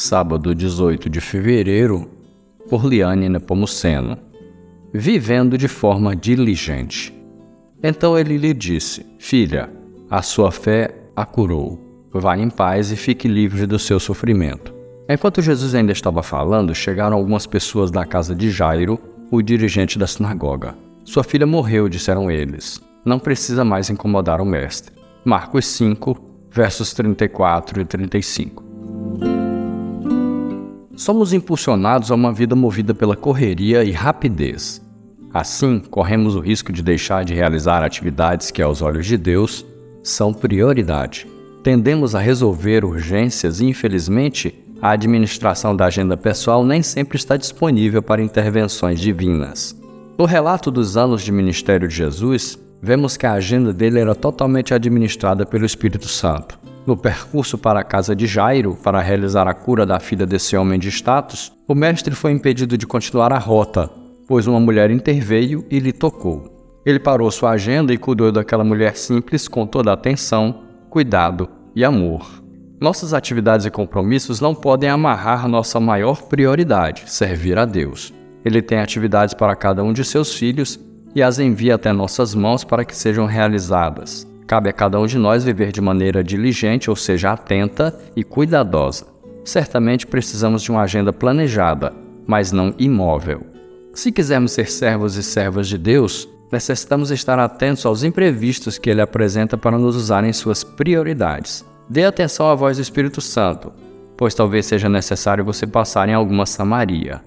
sábado 18 de fevereiro, por Liane Nepomuceno. Vivendo de forma diligente. Então ele lhe disse: Filha, a sua fé a curou. Vá em paz e fique livre do seu sofrimento. Enquanto Jesus ainda estava falando, chegaram algumas pessoas da casa de Jairo, o dirigente da sinagoga. Sua filha morreu, disseram eles. Não precisa mais incomodar o mestre. Marcos 5, versos 34 e 35. Somos impulsionados a uma vida movida pela correria e rapidez. Assim, corremos o risco de deixar de realizar atividades que, aos olhos de Deus, são prioridade. Tendemos a resolver urgências e, infelizmente, a administração da agenda pessoal nem sempre está disponível para intervenções divinas. No relato dos anos de ministério de Jesus, vemos que a agenda dele era totalmente administrada pelo Espírito Santo. No percurso para a casa de Jairo, para realizar a cura da filha desse homem de status, o mestre foi impedido de continuar a rota, pois uma mulher interveio e lhe tocou. Ele parou sua agenda e cuidou daquela mulher simples com toda atenção, cuidado e amor. Nossas atividades e compromissos não podem amarrar nossa maior prioridade, servir a Deus. Ele tem atividades para cada um de seus filhos e as envia até nossas mãos para que sejam realizadas. Cabe a cada um de nós viver de maneira diligente, ou seja, atenta e cuidadosa. Certamente precisamos de uma agenda planejada, mas não imóvel. Se quisermos ser servos e servas de Deus, necessitamos estar atentos aos imprevistos que Ele apresenta para nos usar em suas prioridades. Dê atenção à voz do Espírito Santo, pois talvez seja necessário você passar em alguma Samaria.